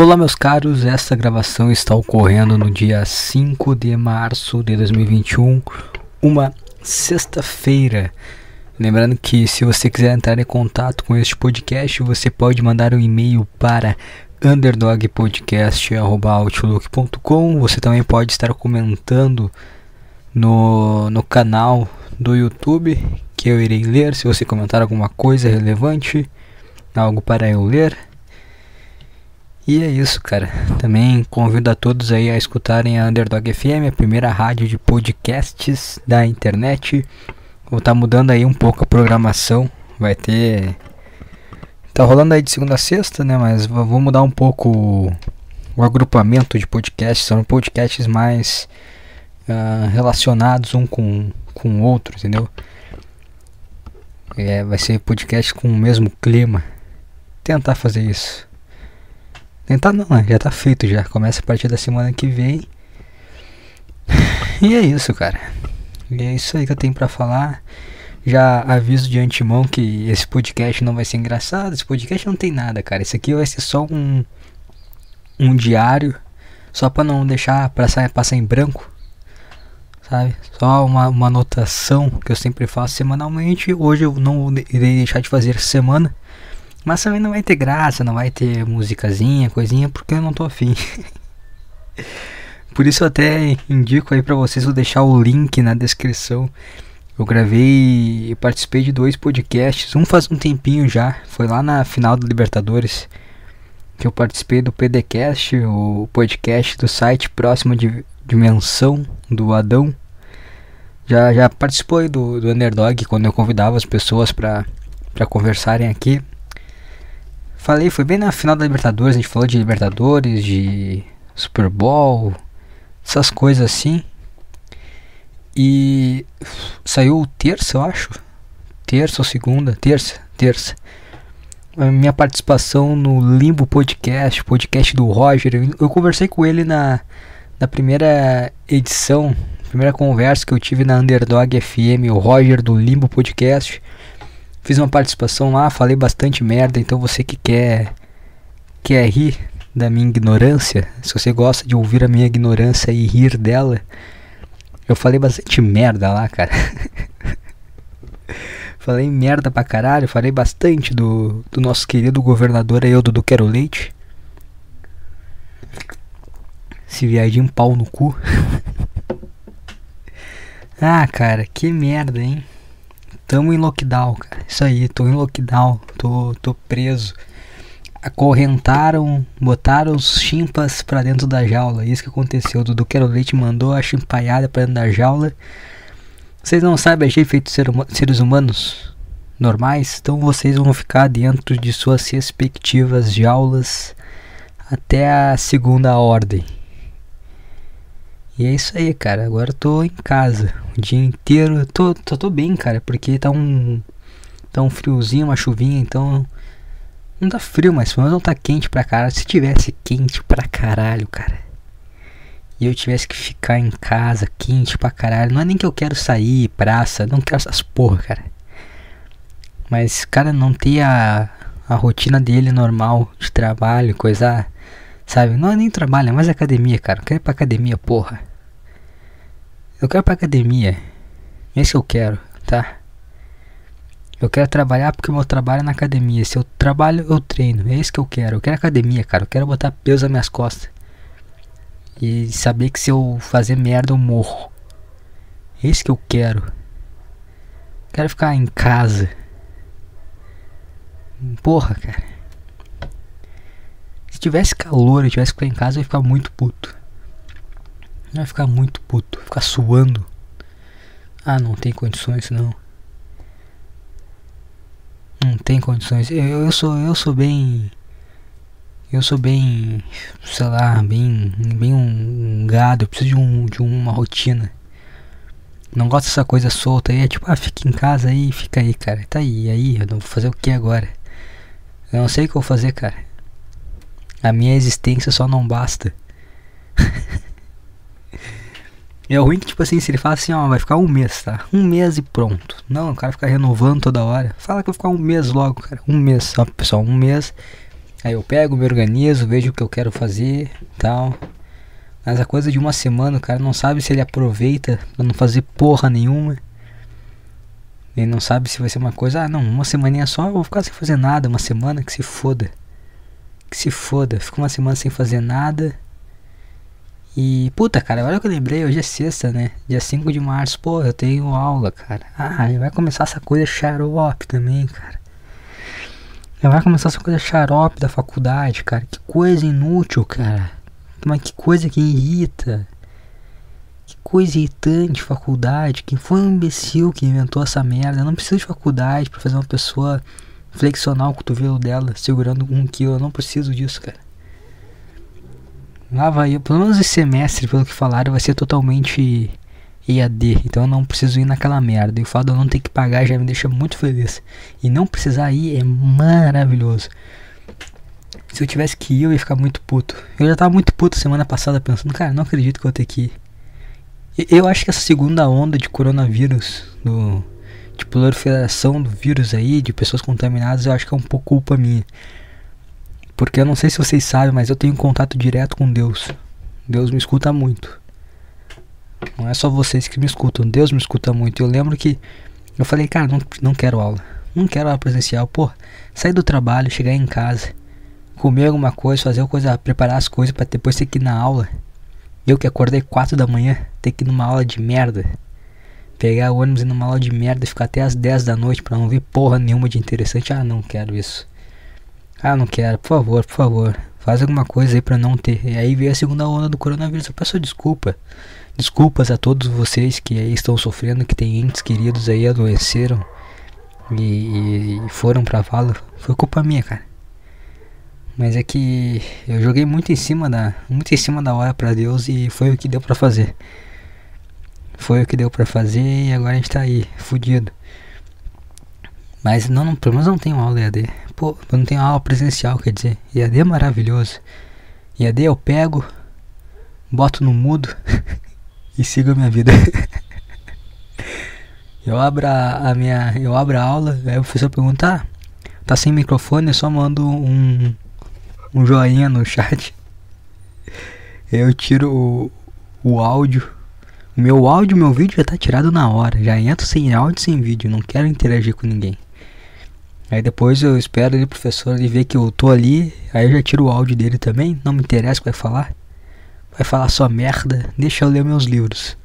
Olá, meus caros. Esta gravação está ocorrendo no dia 5 de março de 2021, uma sexta-feira. Lembrando que se você quiser entrar em contato com este podcast, você pode mandar um e-mail para underdogpodcast.outlook.com. Você também pode estar comentando no, no canal do YouTube que eu irei ler. Se você comentar alguma coisa relevante, algo para eu ler. E é isso, cara. Também convido a todos aí a escutarem a Underdog FM, a primeira rádio de podcasts da internet. Vou estar tá mudando aí um pouco a programação. Vai ter. Tá rolando aí de segunda a sexta, né? Mas vou mudar um pouco o agrupamento de podcasts. São podcasts mais uh, relacionados um com, com o outro, entendeu? É, vai ser podcast com o mesmo clima. Tentar fazer isso. Tentar não, né? Já tá feito já. Começa a partir da semana que vem. E é isso, cara. E é isso aí que eu tenho para falar. Já aviso de antemão que esse podcast não vai ser engraçado. Esse podcast não tem nada, cara. Esse aqui vai ser só um um diário, só para não deixar passar, passar em branco, sabe? Só uma, uma anotação que eu sempre faço semanalmente. Hoje eu não irei deixar de fazer semana. Mas também não vai ter graça, não vai ter musicazinha, coisinha, porque eu não tô afim. Por isso eu até indico aí pra vocês, vou deixar o link na descrição. Eu gravei e participei de dois podcasts, um faz um tempinho já, foi lá na final do Libertadores, que eu participei do PDcast, o podcast do site Próxima Dimensão do Adão. Já, já participou do, do Underdog quando eu convidava as pessoas para conversarem aqui. Falei, foi bem na final da Libertadores, a gente falou de Libertadores, de Super Bowl, essas coisas assim. E saiu terça, eu acho. Terça ou segunda? Terça, terça. A minha participação no Limbo Podcast, podcast do Roger. Eu conversei com ele na, na primeira edição, primeira conversa que eu tive na Underdog FM, o Roger do Limbo Podcast. Fiz uma participação lá, falei bastante merda, então você que quer quer rir da minha ignorância, se você gosta de ouvir a minha ignorância e rir dela, eu falei bastante merda lá, cara. falei merda pra caralho, falei bastante do, do nosso querido governador aí, do Quero Leite. Esse viadinho pau no cu. ah, cara, que merda, hein? Tamo em lockdown, cara. Isso aí, tô em lockdown, tô, tô preso. Acorrentaram, botaram os chimpas pra dentro da jaula. Isso que aconteceu. O Dudu Quero Leite mandou a chimpaiada pra dentro da jaula. Vocês não sabem agir feito ser hum seres humanos normais, então vocês vão ficar dentro de suas respectivas jaulas até a segunda ordem. E é isso aí, cara. Agora eu tô em casa o dia inteiro. Tô, tô, tô bem, cara, porque tá um. Tá um friozinho, uma chuvinha, então. Não tá frio, mas pelo menos não tá quente pra caralho. Se tivesse quente pra caralho, cara. E eu tivesse que ficar em casa quente pra caralho. Não é nem que eu quero sair, praça, não quero essas porra, cara. Mas, cara, não ter a, a rotina dele normal de trabalho, coisa. Sabe? Não é nem trabalho, é mais academia, cara. Eu quero ir pra academia, porra. Eu quero ir pra academia. Esse eu quero, tá? Eu quero trabalhar porque o meu trabalho é na academia. Se eu trabalho, eu treino. É isso que eu quero. Eu quero academia, cara. Eu quero botar peso nas minhas costas. E saber que se eu fazer merda, eu morro. É isso que eu quero. Quero ficar em casa. Porra, cara. Se tivesse calor e tivesse que ficar em casa, eu ia ficar muito puto. Vai ficar muito puto, ficar suando. Ah, não tem condições não. Não tem condições. Eu, eu sou eu sou bem eu sou bem, sei lá, bem bem um, um gado, eu preciso de um de uma rotina. Não gosto dessa coisa solta aí, é tipo, ah, fica em casa aí, fica aí, cara. Tá aí, aí, eu vou fazer o que agora? Eu não sei o que eu vou fazer, cara. A minha existência só não basta. É ruim que, tipo assim, se ele fala assim, ó, vai ficar um mês, tá? Um mês e pronto. Não, o cara fica renovando toda hora. Fala que vai ficar um mês logo, cara. Um mês, só, pessoal, um mês. Aí eu pego, me organizo, vejo o que eu quero fazer tal. Mas a coisa de uma semana, o cara não sabe se ele aproveita pra não fazer porra nenhuma. Ele não sabe se vai ser uma coisa, ah não, uma semaninha só, eu vou ficar sem fazer nada, uma semana que se foda. Que se foda, fica uma semana sem fazer nada. E, puta, cara, o que eu lembrei, hoje é sexta, né? Dia 5 de março, pô, eu tenho aula, cara. Ah, vai começar essa coisa xarope também, cara. Já vai começar essa coisa xarope da faculdade, cara. Que coisa inútil, cara. Mas que coisa que irrita. Que coisa irritante, faculdade. Quem foi um imbecil que inventou essa merda? Eu não preciso de faculdade para fazer uma pessoa flexionar o cotovelo dela segurando um quilo. Eu não preciso disso, cara. Lá vai, pelo menos esse semestre, pelo que falaram, vai ser totalmente EAD. Então eu não preciso ir naquela merda. E o fato de eu não ter que pagar já me deixa muito feliz. E não precisar ir é maravilhoso. Se eu tivesse que ir, eu ia ficar muito puto. Eu já tava muito puto semana passada pensando, cara, não acredito que eu vou ter que ir. Eu acho que essa segunda onda de coronavírus, do, de proliferação do vírus aí, de pessoas contaminadas, eu acho que é um pouco culpa minha. Porque eu não sei se vocês sabem, mas eu tenho contato direto com Deus. Deus me escuta muito. Não é só vocês que me escutam, Deus me escuta muito. Eu lembro que eu falei, cara, não, não quero aula. Não quero aula presencial. Pô, sair do trabalho, chegar em casa, comer alguma coisa, fazer coisa, preparar as coisas para depois ter que ir na aula. Eu que acordei 4 da manhã, ter que ir numa aula de merda. Pegar o ônibus e numa aula de merda e ficar até as 10 da noite para não ver porra nenhuma de interessante. Ah, não quero isso. Ah, não quero, por favor, por favor. Faz alguma coisa aí pra não ter. E aí veio a segunda onda do coronavírus. Eu peço desculpa. Desculpas a todos vocês que aí estão sofrendo, que têm entes queridos aí adoeceram e, e foram pra vala. Foi culpa minha, cara. Mas é que eu joguei muito em cima da, muito em cima da hora para Deus e foi o que deu para fazer. Foi o que deu para fazer e agora a gente tá aí, fudido. Mas não, não, pelo menos não tenho aula EAD. Pô, eu não tenho aula presencial, quer dizer. EAD é maravilhoso. EAD eu pego, boto no mudo e sigo a minha vida. eu abro a, a, minha. Eu abro a aula, aí o professor pergunta, ah, tá sem microfone, eu só mando um, um joinha no chat. Eu tiro o, o áudio. Meu áudio, meu vídeo já tá tirado na hora. Já entro sem áudio sem vídeo. Não quero interagir com ninguém. Aí depois eu espero ele, professor, ele ver que eu tô ali. Aí eu já tiro o áudio dele também. Não me interessa o que vai falar. Vai falar só merda. Deixa eu ler meus livros.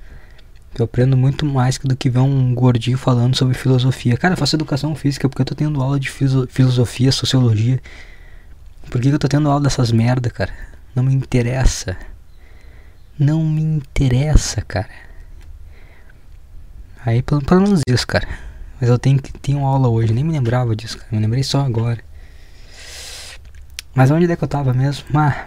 Eu aprendo muito mais do que ver um gordinho falando sobre filosofia. Cara, eu faço educação física porque eu tô tendo aula de filosofia, sociologia. Por que, eu tô tendo aula dessas merda, cara? Não me interessa. Não me interessa, cara. Aí pelo menos isso, cara. Mas eu tenho que tenho aula hoje, nem me lembrava disso, cara. Me lembrei só agora. Mas onde é que eu tava mesmo? Ah.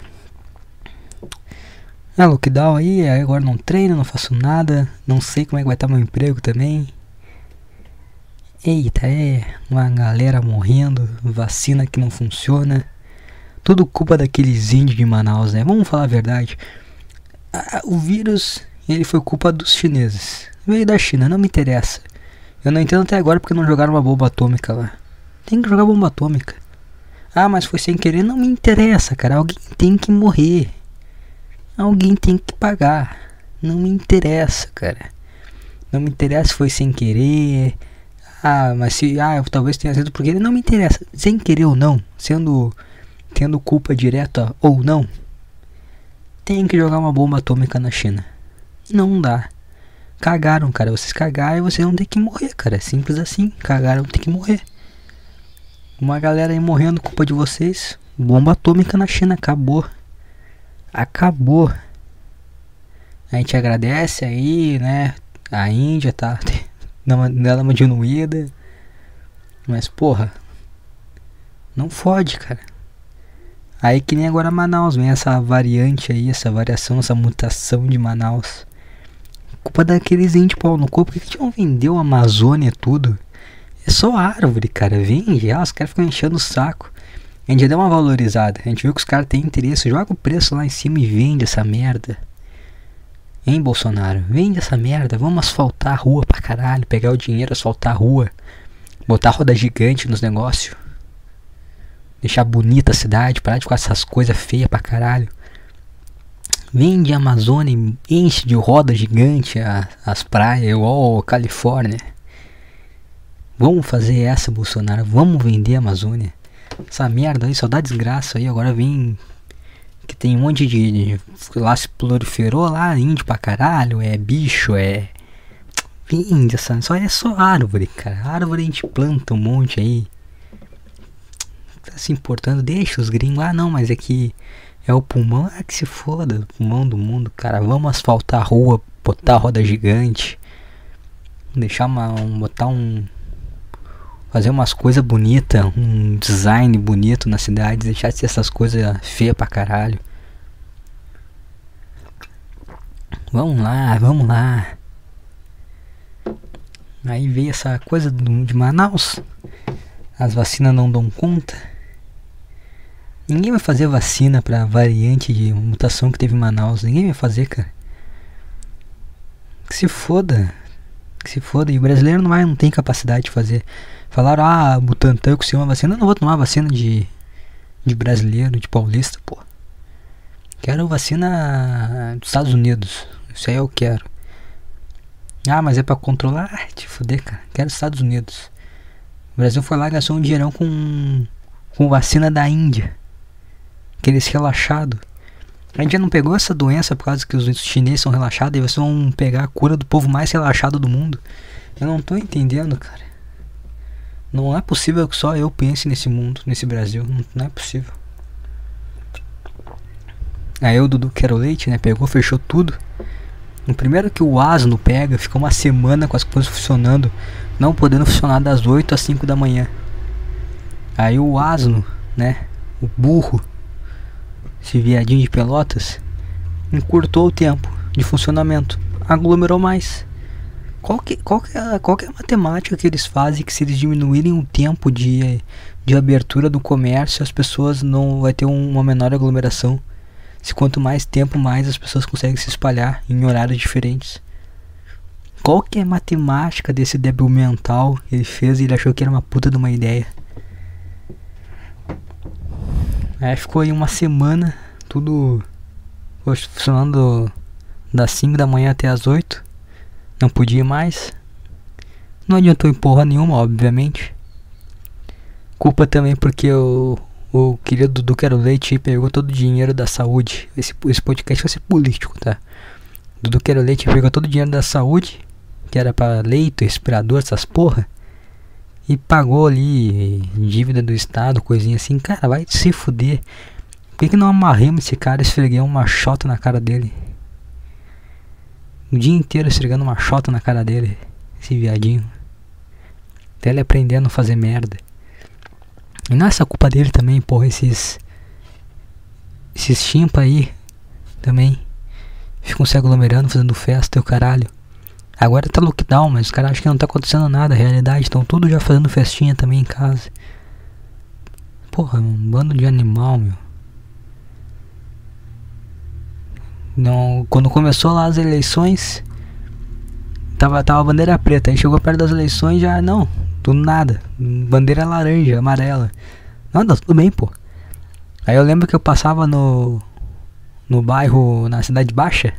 É lockdown aí, aí agora não treino, não faço nada, não sei como é que vai estar meu emprego também. Eita, é uma galera morrendo, vacina que não funciona. Tudo culpa daqueles índios de Manaus, né? Vamos falar a verdade. o vírus, ele foi culpa dos chineses. Veio da China, não me interessa. Eu não entendo até agora porque não jogaram uma bomba atômica lá. Tem que jogar bomba atômica. Ah, mas foi sem querer. Não me interessa, cara. Alguém tem que morrer. Alguém tem que pagar. Não me interessa, cara. Não me interessa se foi sem querer. Ah, mas se. Ah, eu talvez tenha sido porque. Não me interessa. Sem querer ou não. Sendo. Tendo culpa direta ou não. Tem que jogar uma bomba atômica na China. Não dá. Cagaram, cara. Vocês cagaram e vocês vão ter que morrer, cara. Simples assim. Cagaram, tem que morrer. Uma galera aí morrendo culpa de vocês. Bomba atômica na China. Acabou. Acabou. A gente agradece aí, né? A Índia tá dando uma diminuída. Mas, porra. Não fode, cara. Aí que nem agora Manaus, vem essa variante aí, essa variação, essa mutação de Manaus. Culpa daqueles índios pau no corpo. Por que, que não vendeu a Amazônia tudo? É só árvore, cara. Vende, ah, os caras ficam enchendo o saco. A gente já deu uma valorizada. A gente viu que os caras têm interesse. Joga o preço lá em cima e vende essa merda. Hein, Bolsonaro? Vende essa merda. Vamos asfaltar a rua pra caralho. Pegar o dinheiro, asfaltar a rua. Botar roda gigante nos negócios. deixar bonita a cidade, parar de ficar essas coisas feias pra caralho. Vende Amazônia, enche de roda gigante a, as praias, igual Califórnia. Vamos fazer essa, Bolsonaro. Vamos vender a Amazônia. Essa merda aí só dá desgraça aí. Agora vem. Que tem um monte de. de lá se proliferou lá, índio pra caralho. É bicho, é. Vende essa. Só é só árvore, cara. Árvore a gente planta um monte aí. Tá se importando. Deixa os gringos. Ah, não, mas é que. É o pulmão. Ah, que se foda. O pulmão do mundo, cara. Vamos asfaltar a rua. Botar roda gigante. Deixar uma. Um, botar um fazer umas coisas bonitas, um design bonito na cidade, deixar de ser essas coisas feias pra caralho. Vamos lá, vamos lá. Aí veio essa coisa de Manaus. As vacinas não dão conta. Ninguém vai fazer vacina pra variante de mutação que teve em Manaus. Ninguém vai fazer, cara. Que se foda. Que se foda. E o brasileiro não, vai, não tem capacidade de fazer. Falaram, ah, Butantan conseguiu uma vacina. Eu não vou tomar vacina de, de brasileiro, de paulista, pô. Quero vacina dos Estados Unidos. Isso aí eu quero. Ah, mas é pra controlar? Ah, te fuder, cara. Quero Estados Unidos. O Brasil foi lá e gastou um dinheirão com, com vacina da Índia. Aqueles relaxados. A gente já não pegou essa doença por causa que os chineses são relaxados e vocês vão pegar a cura do povo mais relaxado do mundo. Eu não tô entendendo, cara. Não é possível que só eu pense nesse mundo, nesse Brasil. Não, não é possível. Aí o Dudu Quero Leite, né? Pegou, fechou tudo. No primeiro que o asno pega, fica uma semana com as coisas funcionando, não podendo funcionar das 8 às 5 da manhã. Aí o asno, né? O burro, esse viadinho de pelotas, encurtou o tempo de funcionamento, aglomerou mais. Qual que, qual, que é, qual que é a matemática que eles fazem que se eles diminuírem o tempo de, de abertura do comércio, as pessoas não vai ter uma menor aglomeração? Se quanto mais tempo, mais as pessoas conseguem se espalhar em horários diferentes. Qual que é a matemática desse débil mental ele fez e ele achou que era uma puta de uma ideia? Aí ficou aí uma semana, tudo funcionando das 5 da manhã até as 8. Não podia mais. Não adiantou em porra nenhuma, obviamente. Culpa também porque o, o querido Dudu Quero Leite pegou todo o dinheiro da saúde. Esse, esse podcast vai ser político, tá? Dudu Quero Leite pegou todo o dinheiro da saúde, que era para leito, respirador, essas porra. E pagou ali dívida do Estado, coisinha assim. Cara, vai se fuder. Por que, que não amarremos esse cara e esfreguei uma chota na cara dele? o dia inteiro esfregando uma chota na cara dele, esse viadinho. Até ele aprendendo a fazer merda. E não é essa culpa dele também, porra, esses. Esses chimpa aí também. Ficam se aglomerando, fazendo festa o caralho. Agora tá lockdown, mas os caras acham que não tá acontecendo nada, a realidade. Estão todos já fazendo festinha também em casa. Porra, um bando de animal, meu. Não, quando começou lá as eleições, tava, tava bandeira preta. Aí chegou perto das eleições já, não, do nada. Bandeira laranja, amarela. Nada, tudo bem, pô. Aí eu lembro que eu passava no, no bairro, na Cidade Baixa,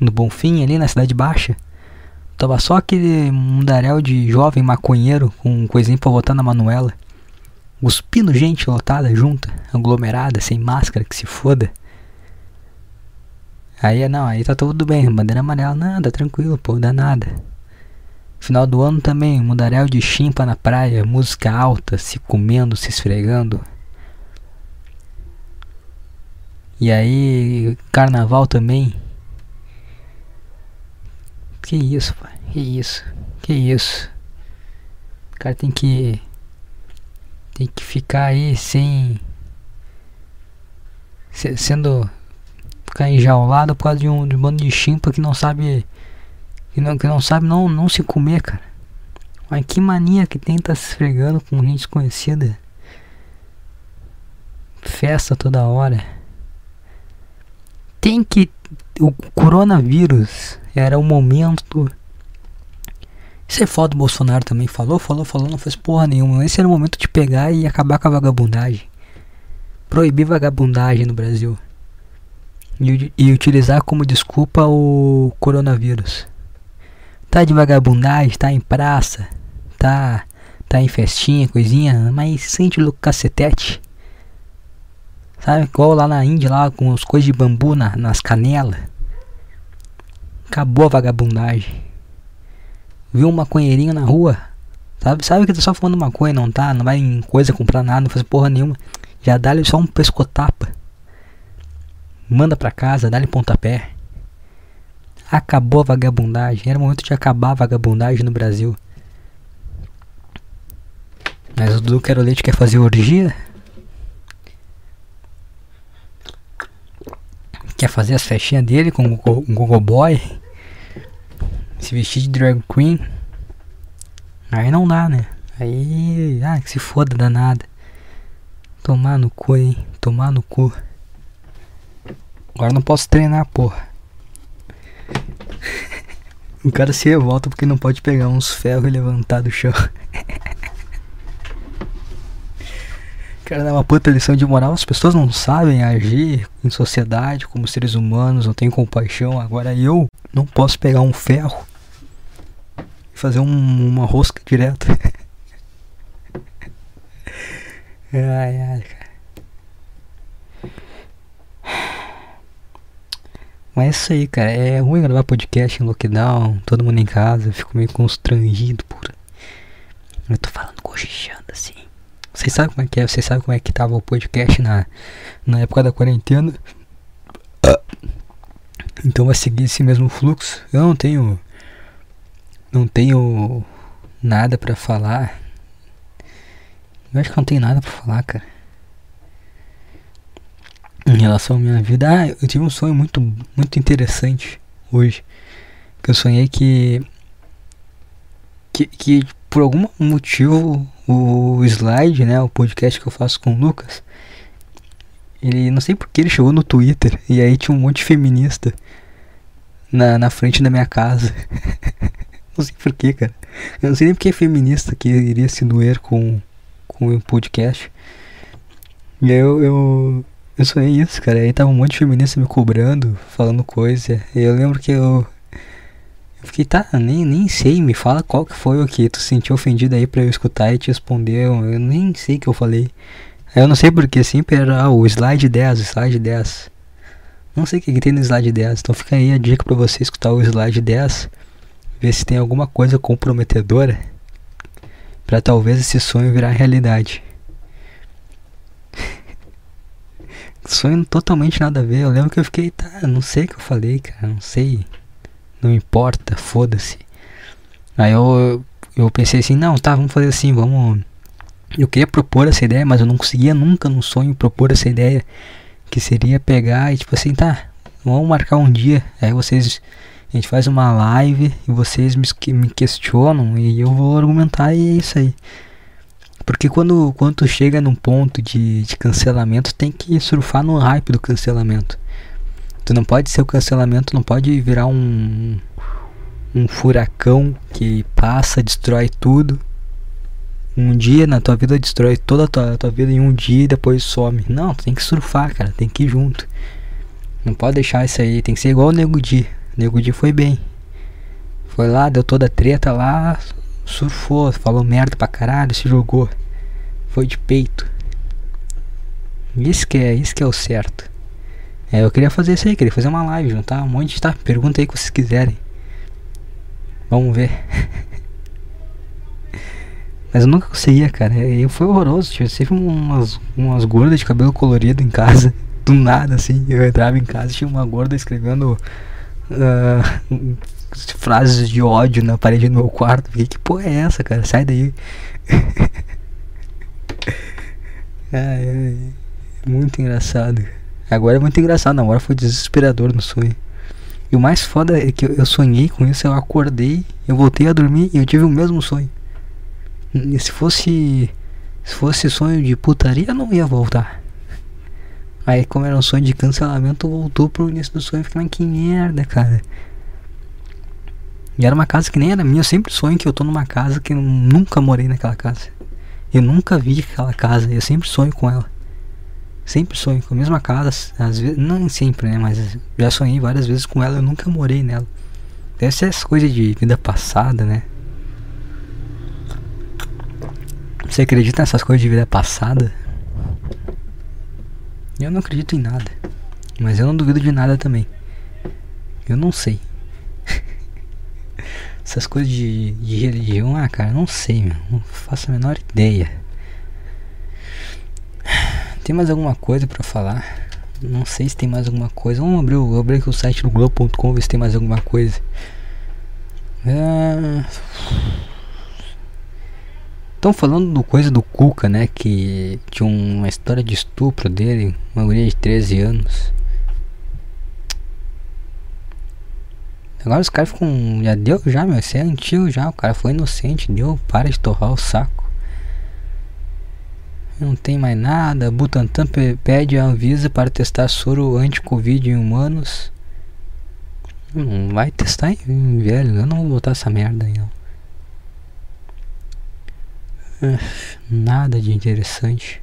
no Bonfim ali na Cidade Baixa. Tava só aquele mundaréu de jovem maconheiro com coisinha pra votar na Manuela. Cuspindo gente lotada junta, aglomerada, sem máscara, que se foda. Aí, não, aí tá tudo bem, bandeira amarela, nada, tranquilo, pô, dá nada. Final do ano também, mundaréu de chimpa na praia, música alta, se comendo, se esfregando. E aí, carnaval também. Que isso, pai, que isso, que isso. O cara tem que. Tem que ficar aí sem. Sendo ficar enjaulada por causa de um, de um bando de chimpa que não sabe. Que não, que não sabe não, não se comer, cara. Mas que mania que tem tá se esfregando com gente desconhecida. Festa toda hora. Tem que. O coronavírus era o momento Isso é foda do Bolsonaro também. Falou, falou, falou, não fez porra nenhuma. Esse era o momento de pegar e acabar com a vagabundagem. Proibir vagabundagem no Brasil. E, e utilizar como desculpa o coronavírus. Tá de vagabundagem, tá em praça, tá, tá em festinha, coisinha, mas sente o cacetete. Sabe, igual lá na Índia, lá com as coisas de bambu na, nas canelas. Acabou a vagabundagem. Viu um maconheirinho na rua? Sabe, sabe que tá só fumando maconha, não tá? Não vai em coisa comprar nada, não faz porra nenhuma. Já dá-lhe só um pescotapa. Manda pra casa, dá-lhe pontapé. Acabou a vagabundagem. Era o momento de acabar a vagabundagem no Brasil. Mas o Dudu Quero Leite quer fazer orgia? Quer fazer as festinhas dele com o Gogo Boy? Se vestir de drag queen. Aí não dá, né? Aí. Ah, que se foda danada. Tomar no cu, hein? Tomar no cu. Agora não posso treinar, porra. o cara se revolta porque não pode pegar uns ferros e levantar do chão. Cara, dá uma puta lição de moral. As pessoas não sabem agir em sociedade como seres humanos, não têm compaixão. Agora eu não posso pegar um ferro fazer um, uma rosca direto. ai, ai, cara. Mas é isso aí, cara. É ruim gravar podcast em lockdown, todo mundo em casa, eu fico meio constrangido, por. Eu tô falando cochichando assim. Vocês sabem como é que é? Vocês sabem como é que tava o podcast na, na época da quarentena? Então vai seguir esse mesmo fluxo. Eu não tenho. Não tenho nada pra falar. Eu acho que não tenho nada pra falar, cara. Em relação à minha vida. Ah, eu tive um sonho muito, muito interessante hoje. Que eu sonhei que. Que, que por algum motivo o slide, né, o podcast que eu faço com o Lucas, ele não sei porque ele chegou no Twitter e aí tinha um monte de feminista na, na frente da minha casa. não sei porquê, cara. Eu não sei nem porque é feminista que iria se doer com, com o podcast. E aí eu, eu, eu sonhei isso, cara. Aí tava um monte de feminista me cobrando, falando coisa. E eu lembro que eu, eu fiquei, tá, nem, nem sei, me fala qual que foi o que tu sentiu ofendido aí pra eu escutar e te responder. Eu, eu nem sei o que eu falei. Eu não sei porque sempre era ah, o slide 10, o slide 10. Não sei o que, que tem no slide 10. Então fica aí a dica pra você escutar o slide 10. Ver se tem alguma coisa comprometedora. Pra talvez esse sonho virar realidade. sonho totalmente nada a ver. Eu lembro que eu fiquei, tá, não sei o que eu falei, cara, não sei não importa, foda-se. Aí eu, eu pensei assim, não, tá, vamos fazer assim, vamos. Eu queria propor essa ideia, mas eu não conseguia nunca no sonho propor essa ideia. Que seria pegar e tipo assim, tá, vamos marcar um dia. Aí vocês. A gente faz uma live e vocês me, me questionam e eu vou argumentar e é isso aí. Porque quando, quando chega num ponto de, de cancelamento, tem que surfar no hype do cancelamento. Tu não pode ser o cancelamento, não pode virar um um furacão que passa, destrói tudo. Um dia na tua vida destrói toda a tua, a tua vida em um dia e depois some. Não, tem que surfar, cara, tem que ir junto. Não pode deixar isso aí, tem que ser igual o Nego Di. Nego Di foi bem. Foi lá, deu toda a treta lá, surfou, falou merda pra caralho, se jogou. Foi de peito. Isso que é, isso que é o certo. É, eu queria fazer isso aí, queria fazer uma live, juntar um monte de tá? Pergunta aí que vocês quiserem. Vamos ver. Mas eu nunca conseguia, cara. E foi horroroso. Tinha sempre umas, umas gordas de cabelo colorido em casa. Do nada, assim. Eu entrava em casa e tinha uma gorda escrevendo uh, frases de ódio na parede do meu quarto. Fiquei, que porra é essa, cara? Sai daí. Muito engraçado. Agora é muito engraçado, agora foi desesperador no sonho. E o mais foda é que eu sonhei com isso, eu acordei, eu voltei a dormir e eu tive o mesmo sonho. E se fosse se fosse sonho de putaria, não ia voltar. Aí como era um sonho de cancelamento, voltou pro início do sonho, fiquei, mas que merda, cara. E era uma casa que nem era minha. Eu sempre sonho que eu tô numa casa que eu nunca morei naquela casa. Eu nunca vi aquela casa. Eu sempre sonho com ela. Sempre sonho com a mesma casa. Às vezes, não sempre, né? Mas já sonhei várias vezes com ela. Eu nunca morei nela. Deve ser essa coisa de vida passada, né? Você acredita nessas coisas de vida passada? Eu não acredito em nada. Mas eu não duvido de nada também. Eu não sei. Essas coisas de, de religião, ah, cara, não sei, meu. Não faço a menor ideia. Tem mais alguma coisa para falar? Não sei se tem mais alguma coisa. Vamos abrir, o, abrir aqui o site do Globo.com ver se tem mais alguma coisa. Estão falando do coisa do Cuca, né? Que tinha uma história de estupro dele, uma mulher de 13 anos. Agora os caras ficam. Já deu já, meu. Você é antigo já. O cara foi inocente. Deu. Para de torrar o saco. Não tem mais nada. Butantan pede a Anvisa para testar soro anti-Covid em humanos. Não vai testar em velho. Eu não vou botar essa merda aí, não. Nada de interessante.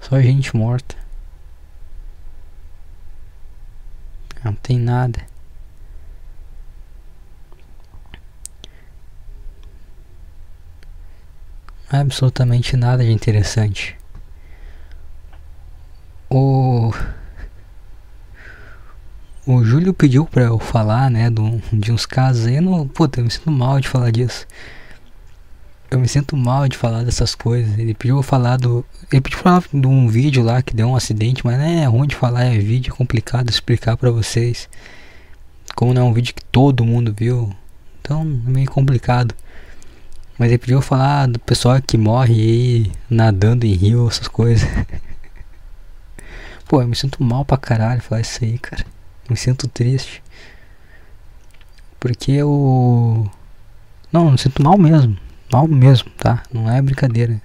Só gente morta. Não tem nada. absolutamente nada de interessante. O o Júlio pediu pra eu falar, né, de uns casos aí. Eu não, puta, eu me sinto mal de falar disso. Eu me sinto mal de falar dessas coisas. Ele pediu falar do. Ele pediu falar de um vídeo lá que deu um acidente, mas é ruim de falar, é vídeo, é complicado explicar pra vocês. Como não é um vídeo que todo mundo viu. Então é meio complicado. Mas ele pediu falar do pessoal que morre aí nadando em rio, essas coisas. Pô, eu me sinto mal pra caralho falar isso aí, cara. Eu me sinto triste. Porque eu. Não, eu me sinto mal mesmo. Mal mesmo, tá? Não é brincadeira.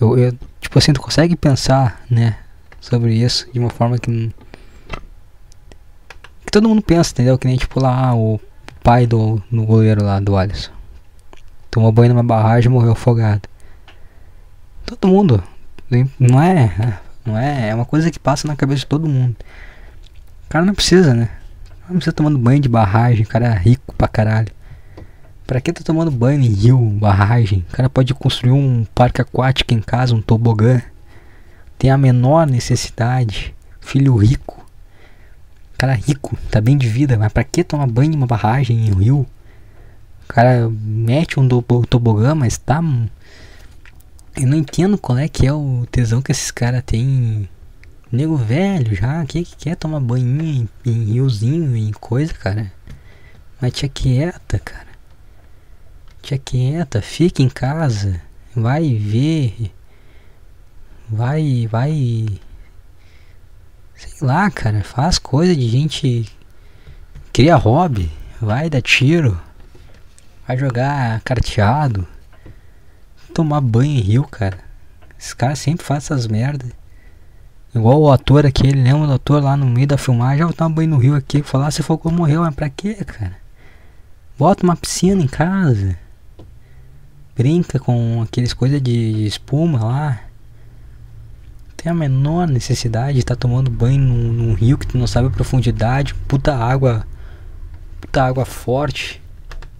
Eu, eu tipo assim, tu consegue pensar, né? Sobre isso de uma forma que. Que todo mundo pensa, entendeu? Que nem tipo lá, ah, o pai do no goleiro lá, do Alisson. Tomou banho numa barragem e morreu afogado. Todo mundo. Não é. Não é. É uma coisa que passa na cabeça de todo mundo. O cara não precisa, né? Não precisa tomando banho de barragem. O cara é rico pra caralho. Pra que tá tomando banho em rio, barragem? O cara pode construir um parque aquático em casa, um tobogã. Tem a menor necessidade. Filho rico. Cara rico, tá bem de vida, mas pra que tomar banho em uma barragem em um rio? O cara mete um tobogã, mas tá. Eu não entendo qual é que é o tesão que esses caras têm. Nego velho já, quem que quer tomar banho em, em riozinho, em coisa, cara? Mas tia quieta, cara. Tia quieta, fica em casa. Vai ver. Vai, vai. Sei lá, cara. Faz coisa de gente. Cria hobby. Vai dar tiro. Vai jogar carteado. Tomar banho em rio, cara. Esses caras sempre fazem essas merdas. Igual o ator aquele, lembra do ator lá no meio da filmagem? Já vou tomar banho no rio aqui. Falar se for morreu, mas pra quê, cara? Bota uma piscina em casa. Brinca com aqueles coisas de espuma lá. Tem a menor necessidade de estar tá tomando banho num, num rio que tu não sabe a profundidade. Puta água. Puta água forte.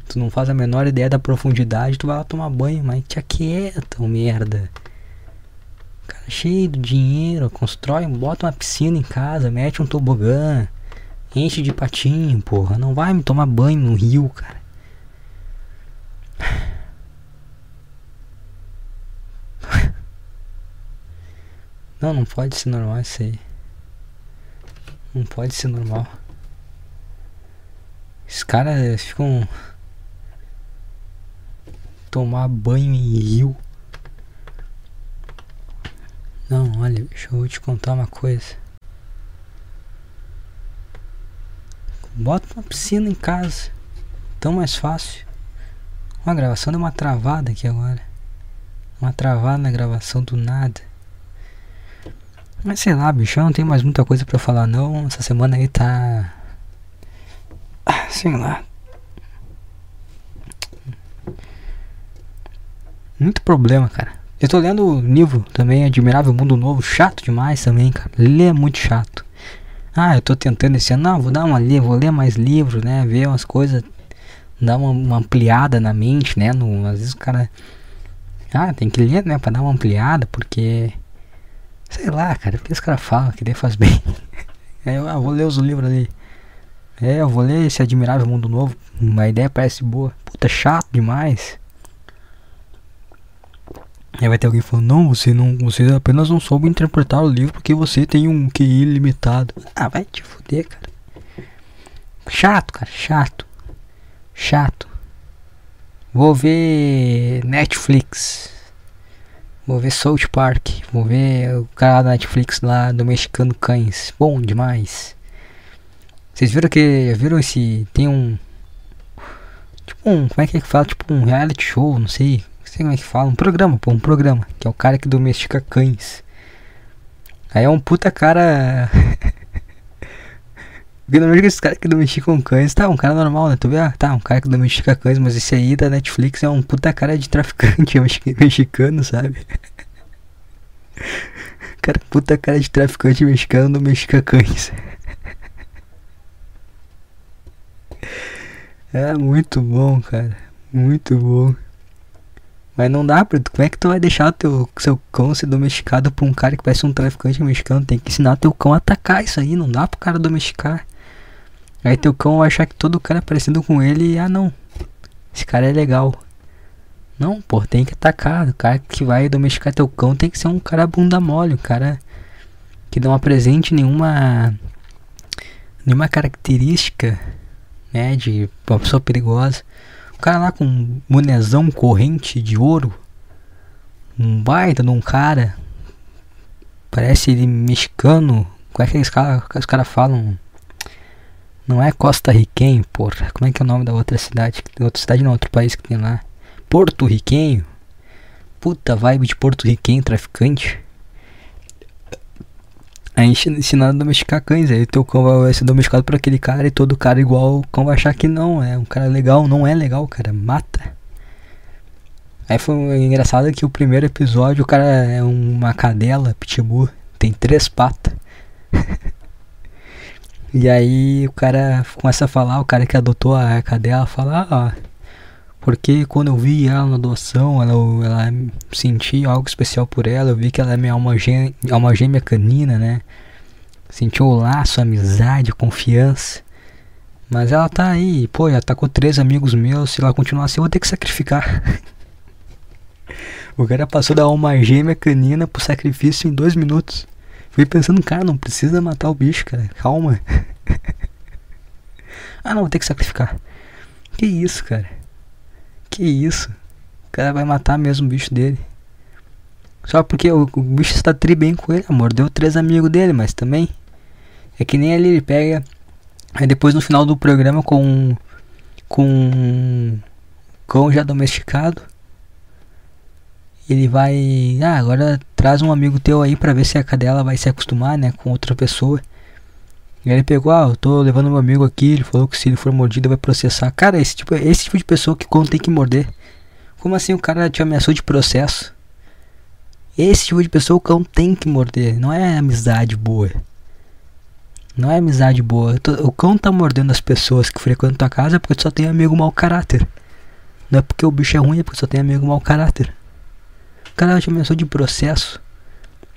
Tu não faz a menor ideia da profundidade, tu vai lá tomar banho, mas te aquieta, merda. Cara cheio de dinheiro, constrói, bota uma piscina em casa, mete um tobogã, enche de patinho, porra. Não vai me tomar banho no rio, cara. Não, não pode ser normal isso aí. Não pode ser normal. Os caras ficam tomar banho em rio. Não, olha, deixa eu te contar uma coisa. Bota uma piscina em casa. Tão mais fácil. Uma gravação deu uma travada aqui agora. Uma travada na gravação do nada. Mas sei lá, bicho, eu não tenho mais muita coisa para falar não. Essa semana aí tá. Ah, sei lá. Muito problema, cara. Eu tô lendo o livro também, Admirável Mundo Novo, chato demais também, cara. Ler é muito chato. Ah, eu tô tentando esse ano, não, vou dar uma lida, vou ler mais livros, né? Ver umas coisas, dar uma, uma, ampliada na mente, né? No, às vezes o cara. Ah, tem que ler, né? Pra dar uma ampliada, porque Sei lá, cara, porque os caras falam que daí faz bem. Aí eu ah, vou ler os livros ali. É, eu vou ler esse Admirável Mundo Novo. Uma ideia parece boa. Puta, chato demais. Aí vai ter alguém falando, não, você não. Você apenas não soube interpretar o livro porque você tem um QI limitado. Ah, vai te fuder, cara. Chato, cara, chato. Chato. Vou ver Netflix. Vou ver South Park. Vou ver o cara da Netflix lá do Mexicano Cães. Bom demais. Vocês viram que. Viram esse. Tem um. Tipo um. Como é que é que fala? Tipo um reality show, não sei sei como é que fala, um programa, pô, um programa, que é o cara que domestica cães. Aí é um puta cara. Porque esses caras que domesticam cães, tá, um cara normal, né? Tu vê, ah, tá, um cara que domestica cães, mas esse aí da Netflix é um puta cara de traficante mexicano, sabe? Cara, puta cara de traficante mexicano domestica cães. É muito bom, cara. Muito bom. Mas não dá, pra, como é que tu vai deixar teu seu cão ser domesticado por um cara que parece um traficante mexicano? Tem que ensinar teu cão a atacar isso aí, não dá pro cara domesticar. Aí teu cão vai achar que todo cara é parecido com ele e ah não. Esse cara é legal. Não, pô, tem que atacar. O cara que vai domesticar teu cão tem que ser um cara bunda mole, um cara que não apresente nenhuma nenhuma característica, né, de uma pessoa perigosa. O cara lá com um bonezão corrente de ouro. Um baita de um cara. Parece ele mexicano. Como é que os caras cara falam? Não é Costa Riquenho, porra. Como é que é o nome da outra cidade? Outra cidade não, outro país que tem lá. Porto Riquenho. Puta vibe de Porto Riquenho, traficante. A gente ensinando a domesticar cães. Aí teu cão vai ser domesticado por aquele cara e todo cara igual o cão vai achar que não. É um cara legal, não é legal, cara. Mata. Aí foi engraçado que o primeiro episódio o cara é uma cadela, pitbull, tem três patas. e aí o cara começa a falar, o cara que adotou a cadela fala, ah, porque quando eu vi ela na adoção, ela, ela senti algo especial por ela. Eu vi que ela é minha alma gêmea, alma gêmea canina, né? Senti o laço, a amizade, a confiança. Mas ela tá aí, pô, já tá com três amigos meus. Se ela continuar assim, eu vou ter que sacrificar. o cara passou da alma gêmea canina pro sacrifício em dois minutos. Fui pensando, cara, não precisa matar o bicho, cara. Calma. ah, não, vou ter que sacrificar. Que isso, cara. Que isso? O cara vai matar mesmo o bicho dele. Só porque o, o bicho está tri bem com ele, mordeu três amigos dele, mas também. É que nem ali ele pega. Aí depois no final do programa com. Com. Cão já domesticado. Ele vai. Ah, agora traz um amigo teu aí pra ver se a cadela vai se acostumar, né? Com outra pessoa. E aí ele pegou, ah, eu tô levando meu amigo aqui, ele falou que se ele for mordido vai processar. Cara, esse tipo, esse tipo de pessoa que quando tem que morder. Como assim o cara te ameaçou de processo? Esse tipo de pessoa o cão tem que morder, não é amizade boa. Não é amizade boa. O cão tá mordendo as pessoas que frequentam tua casa porque tu só tem amigo mau caráter. Não é porque o bicho é ruim, é porque só tem amigo mau caráter. O cara te ameaçou de processo.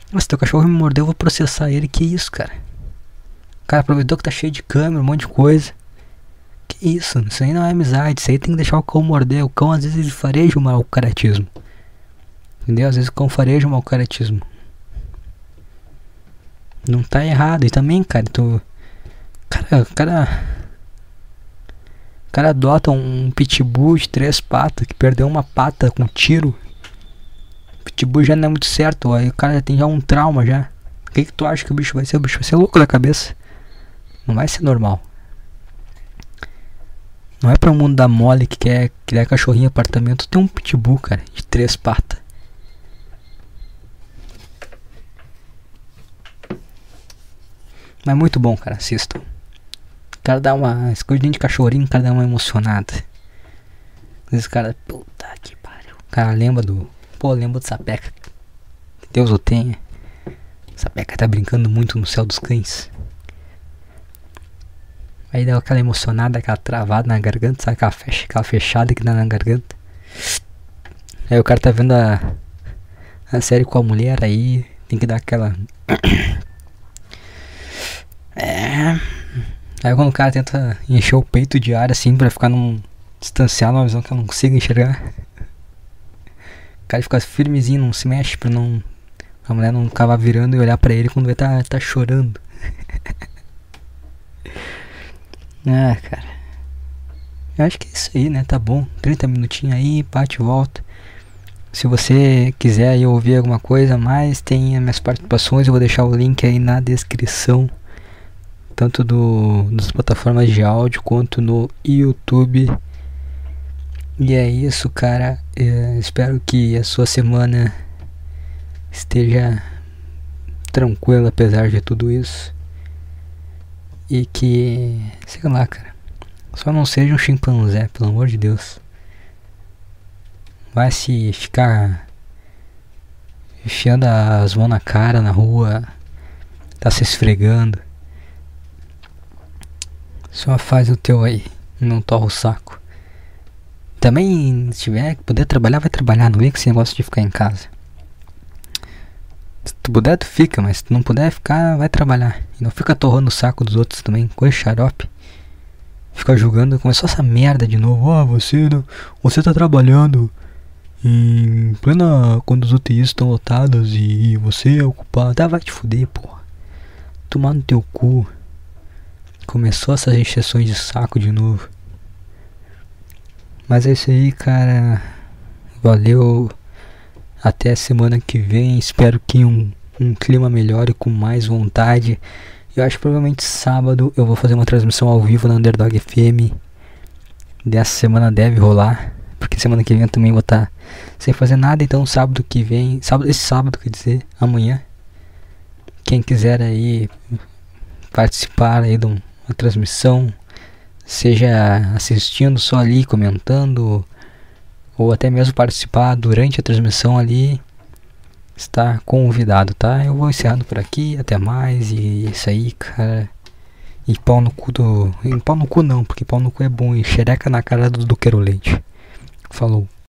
Mas teu cachorro me mordeu, eu vou processar ele. Que isso, cara? O cara aproveitou que tá cheio de câmera, um monte de coisa. Que isso? Isso aí não é amizade. Isso aí tem que deixar o cão morder. O cão às vezes ele fareja o mau caratismo. Entendeu? Às vezes o cão fareja o mau caratismo. Não tá errado. E também, cara, tu. Cara, cara. O cara adota um pitbull de três patas que perdeu uma pata com tiro. Pitbull já não é muito certo. Aí o cara tem já um trauma já. O que, que tu acha que o bicho vai ser? O bicho vai ser louco da cabeça. Não vai ser normal. Não é pra um mundo da mole que quer criar cachorrinho apartamento. Tem um pitbull, cara, de três patas. Mas muito bom, cara, assistam. O cara dá uma. Escondidinho de cachorrinho, o cara dá uma emocionada. Esse cara, puta que pariu. O cara lembra do pô, lembro do Sapeca. Que Deus o tenha. Sapeca tá brincando muito no céu dos cães. Aí deu aquela emocionada, aquela travada na garganta, sabe aquela, fecha, aquela fechada que dá na garganta. Aí o cara tá vendo a, a série com a mulher aí, tem que dar aquela. É. Aí quando o cara tenta encher o peito de ar assim pra ficar num. distanciar numa visão que eu não consigo enxergar. Cara fica firmezinho, não se mexe pra não. A mulher não acabar virando e olhar pra ele quando ele tá, tá chorando. ah, cara. Eu acho que é isso aí, né? Tá bom. 30 minutinhos aí, bate e volta. Se você quiser aí ouvir alguma coisa mais, tem as minhas participações, eu vou deixar o link aí na descrição tanto do, nas plataformas de áudio quanto no YouTube. E é isso, cara. É, espero que a sua semana esteja tranquila apesar de tudo isso. E que, sei lá, cara. Só não seja um chimpanzé, pelo amor de Deus. Vai se ficar enfiando as mãos na cara na rua, tá se esfregando. Só faz o teu aí, não torra o saco. Também, tiver que poder trabalhar, vai trabalhar, não vem com esse negócio de ficar em casa. Se tu puder, tu fica, mas se tu não puder ficar, vai trabalhar. E não fica torrando o saco dos outros também, com xarope. Fica julgando, começou essa merda de novo. Ah, você não, você tá trabalhando em plena quando os UTIs estão lotados e você é ocupado. Ah, vai te fuder, porra. Tomar no teu cu. Começou essas injeções de saco de novo. Mas é isso aí, cara. Valeu. Até a semana que vem. Espero que um, um clima melhor e com mais vontade. Eu acho que provavelmente sábado eu vou fazer uma transmissão ao vivo na Underdog FM. Dessa semana deve rolar. Porque semana que vem eu também vou estar tá sem fazer nada. Então sábado que vem. Sábado, esse sábado quer dizer, amanhã. Quem quiser aí participar aí de um a transmissão, seja assistindo só ali, comentando, ou até mesmo participar durante a transmissão ali, está convidado, tá? Eu vou encerrando por aqui, até mais, e é isso aí, cara. E pau no cu do. E pau no cu não, porque pau no cu é bom, e xereca na cara do, do Leite. Falou.